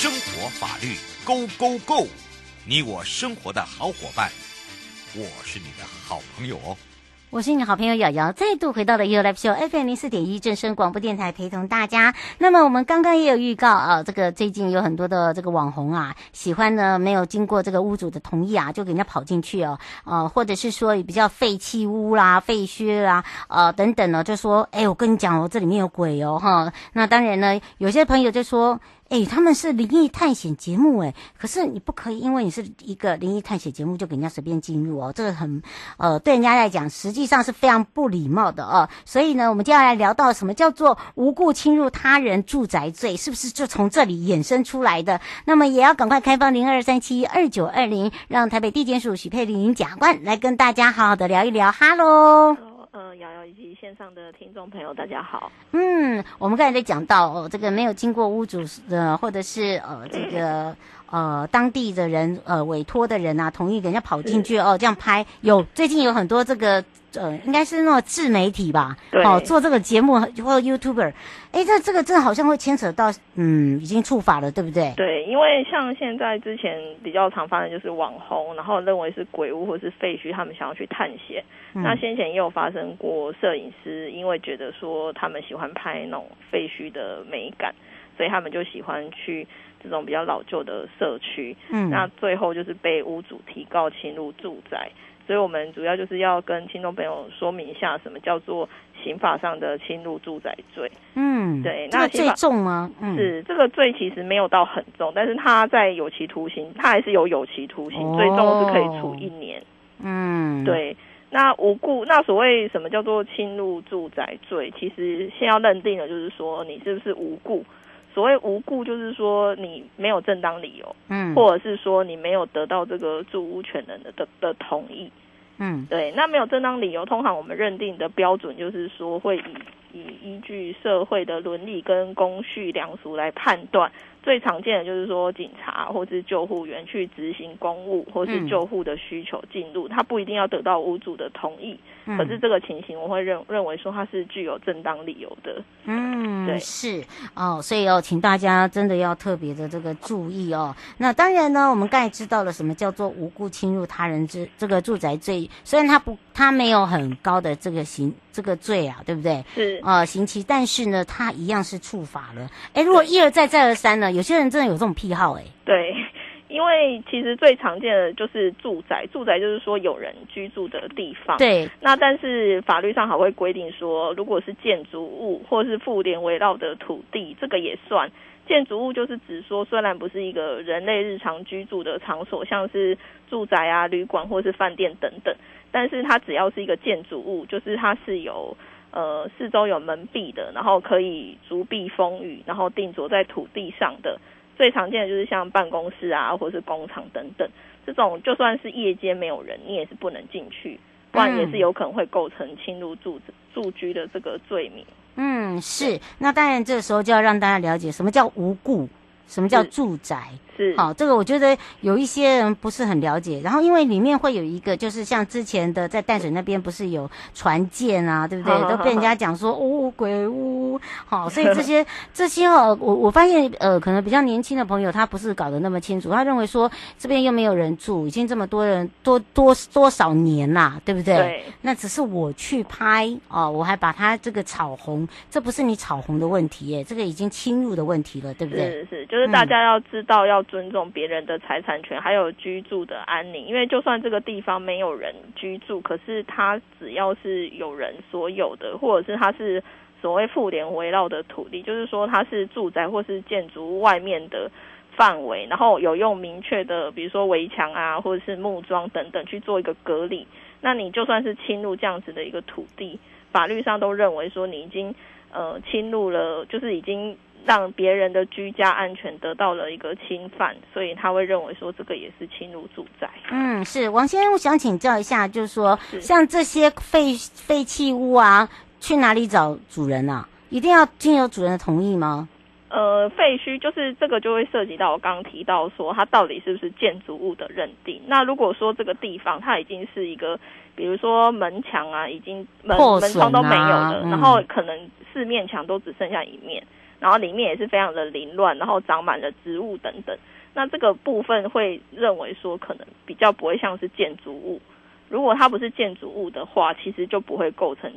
生活法律 Go Go Go！你我生活的好伙伴，我是你的好朋友哦。我是你的好朋友瑶瑶，再度回到了 You Live Show FM 零四点一正声广播电台，陪同大家。那么我们刚刚也有预告啊，这个最近有很多的这个网红啊，喜欢呢没有经过这个屋主的同意啊，就给人家跑进去哦，呃，或者是说比较废弃屋啦、废墟啦，呃等等呢，就说，哎，我跟你讲哦，这里面有鬼哦，哈。那当然呢，有些朋友就说。哎，他们是灵异探险节目哎，可是你不可以，因为你是一个灵异探险节目，就给人家随便进入哦，这个很，呃，对人家来讲，实际上是非常不礼貌的哦。所以呢，我们接下来聊到什么叫做无故侵入他人住宅罪，是不是就从这里衍生出来的？那么也要赶快开放零二三七二九二零，让台北地检署许佩玲检察官来跟大家好好的聊一聊。哈喽。呃，瑶瑶以及线上的听众朋友，大家好。嗯，我们刚才在讲到哦，这个没有经过屋主的，或者是呃这个 呃当地的人呃委托的人啊，同意人家跑进去哦，这样拍。有最近有很多这个。呃，应该是那种自媒体吧，哦，做这个节目或者 YouTuber，哎，这这个真的好像会牵扯到，嗯，已经触法了，对不对？对，因为像现在之前比较常发生就是网红，然后认为是鬼屋或是废墟，他们想要去探险。嗯、那先前也有发生过摄影师，因为觉得说他们喜欢拍那种废墟的美感，所以他们就喜欢去这种比较老旧的社区。嗯，那最后就是被屋主提告侵入住宅。所以我们主要就是要跟听众朋友说明一下，什么叫做刑法上的侵入住宅罪。嗯，对，那最重吗？嗯、是这个罪其实没有到很重，但是他在有期徒刑，他还是有有期徒刑，最重是可以处一年。嗯，对。那无故，那所谓什么叫做侵入住宅罪？其实先要认定的就是说你是不是无故。所谓无故，就是说你没有正当理由，嗯，或者是说你没有得到这个住屋权人的的的同意，嗯，对。那没有正当理由，通常我们认定的标准就是说会以以依据社会的伦理跟公序良俗来判断。最常见的就是说，警察或是救护员去执行公务或是救护的需求进入，他不一定要得到屋主的同意。可是这个情形，我会认认为说他是具有正当理由的。嗯，对，是哦，所以哦，请大家真的要特别的这个注意哦。那当然呢，我们刚才知道了什么叫做无故侵入他人之这个住宅罪，虽然他不，他没有很高的这个刑这个罪啊，对不对？是啊，刑期，但是呢，他一样是触法了。哎，如果一而再再而三呢，有些人真的有这种癖好，哎，对。因为其实最常见的就是住宅，住宅就是说有人居住的地方。对。那但是法律上还会规定说，如果是建筑物或是妇联围绕的土地，这个也算。建筑物就是指说，虽然不是一个人类日常居住的场所，像是住宅啊、旅馆或是饭店等等，但是它只要是一个建筑物，就是它是有呃四周有门壁的，然后可以足避风雨，然后定着在土地上的。最常见的就是像办公室啊，或是工厂等等，这种就算是夜间没有人，你也是不能进去，不然也是有可能会构成侵入住住居的这个罪名。嗯，是。那当然，这个时候就要让大家了解什么叫无故。什么叫住宅？是，是好，这个我觉得有一些人不是很了解。然后因为里面会有一个，就是像之前的在淡水那边不是有船舰啊，对不对？都被人家讲说哦鬼屋，好，所以这些这些哦，我我发现呃，可能比较年轻的朋友他不是搞得那么清楚，他认为说这边又没有人住，已经这么多人多多多少年啦，对不对？对。那只是我去拍哦，我还把它这个炒红，这不是你炒红的问题耶，这个已经侵入的问题了，对不对？是是，就是。就是大家要知道，要尊重别人的财产权，还有居住的安宁。因为就算这个地方没有人居住，可是它只要是有人所有的，或者是它是所谓妇联围绕的土地，就是说它是住宅或是建筑物外面的范围，然后有用明确的，比如说围墙啊，或者是木桩等等去做一个隔离。那你就算是侵入这样子的一个土地，法律上都认为说你已经。呃侵入了，就是已经让别人的居家安全得到了一个侵犯，所以他会认为说这个也是侵入住宅。嗯，是王先生，我想请教一下，就是说是像这些废废弃物啊，去哪里找主人啊？一定要经由主人的同意吗？呃，废墟就是这个就会涉及到我刚刚提到说它到底是不是建筑物的认定。那如果说这个地方它已经是一个，比如说门墙啊，已经门、啊、门窗都没有了，然后可能四面墙都只剩下一面，然后里面也是非常的凌乱，然后长满了植物等等。那这个部分会认为说可能比较不会像是建筑物。如果它不是建筑物的话，其实就不会构成，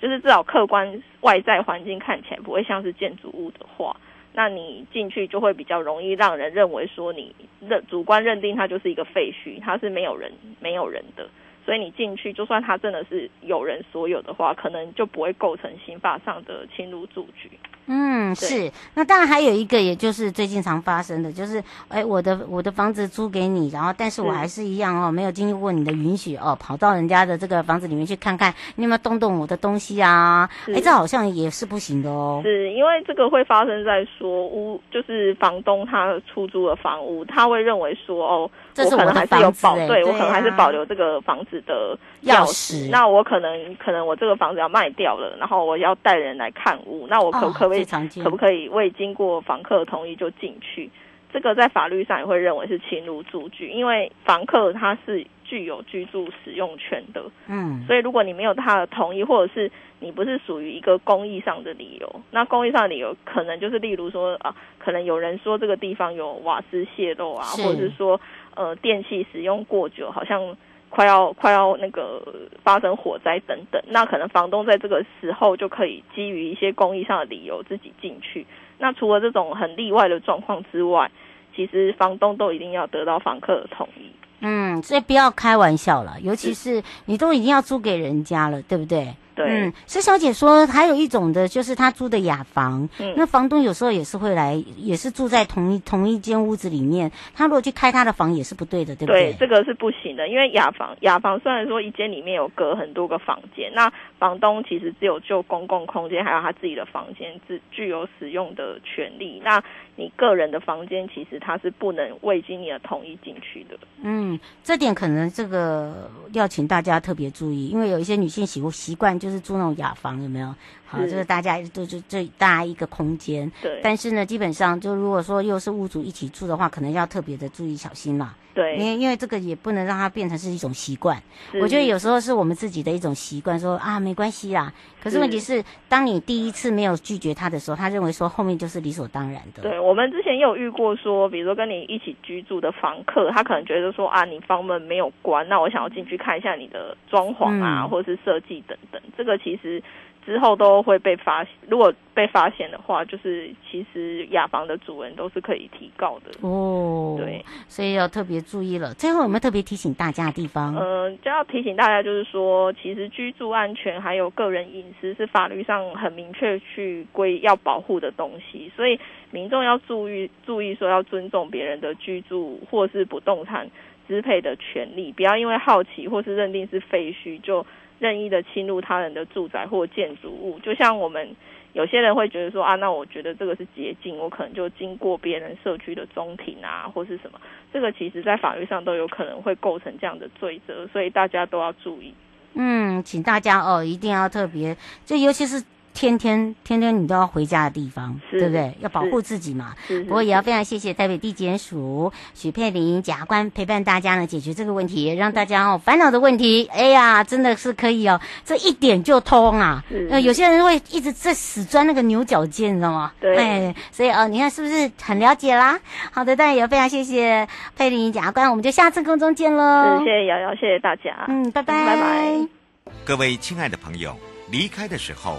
就是至少客观外在环境看起来不会像是建筑物的话。那你进去就会比较容易让人认为说你认主观认定它就是一个废墟，它是没有人没有人的，所以你进去就算它真的是有人所有的话，可能就不会构成刑法上的侵入住居。嗯，是。那当然还有一个，也就是最近常发生的，就是哎，我的我的房子租给你，然后但是我还是一样哦，没有经过你的允许哦，跑到人家的这个房子里面去看看，你有没有动动我的东西啊？哎，这好像也是不行的哦。是因为这个会发生在说屋，就是房东他出租的房屋，他会认为说哦，这是我可能还是有保，对，对我可能还是保留这个房子的钥匙。那我可能可能我这个房子要卖掉了，然后我要带人来看屋，那我可不可以？可不可以未经过房客同意就进去？这个在法律上也会认为是侵入住居，因为房客他是具有居住使用权的。嗯，所以如果你没有他的同意，或者是你不是属于一个公益上的理由，那公益上的理由可能就是例如说啊，可能有人说这个地方有瓦斯泄漏啊，或者是说呃电器使用过久，好像。快要快要那个发生火灾等等，那可能房东在这个时候就可以基于一些公益上的理由自己进去。那除了这种很例外的状况之外，其实房东都一定要得到房客的同意。嗯，所以不要开玩笑了，尤其是你都已经要租给人家了，对不对？对，嗯，施小姐说还有一种的，就是她租的雅房，嗯，那房东有时候也是会来，也是住在同一同一间屋子里面，他如果去开他的房也是不对的，对不对？对，这个是不行的，因为雅房雅房虽然说一间里面有隔很多个房间，那房东其实只有就公共空间还有他自己的房间自具有使用的权利，那你个人的房间其实他是不能未经你的同意进去的。嗯，这点可能这个要请大家特别注意，因为有一些女性习习惯。就是住那种雅房，有没有？好，就是大家都就这大一个空间。对。但是呢，基本上就如果说又是屋主一起住的话，可能要特别的注意小心啦。对。因为因为这个也不能让它变成是一种习惯。我觉得有时候是我们自己的一种习惯，说啊没关系啦。可是问题是，当你第一次没有拒绝他的时候，他认为说后面就是理所当然的。对，我们之前也有遇过说，比如说跟你一起居住的房客，他可能觉得说啊，你房门没有关，那我想要进去看一下你的装潢啊，嗯、或者是设计等等。这个其实。之后都会被发现，如果被发现的话，就是其实雅房的主人都是可以提告的哦。对，所以要特别注意了。最后有没有特别提醒大家的地方？嗯、呃，就要提醒大家，就是说，其实居住安全还有个人隐私是法律上很明确去规要保护的东西，所以民众要注意注意说要尊重别人的居住或是不动产支配的权利，不要因为好奇或是认定是废墟就。任意的侵入他人的住宅或建筑物，就像我们有些人会觉得说啊，那我觉得这个是捷径，我可能就经过别人社区的中庭啊，或是什么，这个其实在法律上都有可能会构成这样的罪责，所以大家都要注意。嗯，请大家哦，一定要特别，就尤其是。天天天天你都要回家的地方，对不对？要保护自己嘛。不过也要非常谢谢台北地检署许佩玲检察官陪伴大家呢，解决这个问题，让大家哦烦恼的问题，哎呀，真的是可以哦，这一点就通啊。呃，有些人会一直在死钻那个牛角尖，你知道吗？对。哎，所以哦，你看是不是很了解啦？好的，当然也非常谢谢佩玲检察官，我们就下次空中见喽。谢谢瑶瑶，谢谢大家。嗯，拜拜，拜拜。各位亲爱的朋友，离开的时候。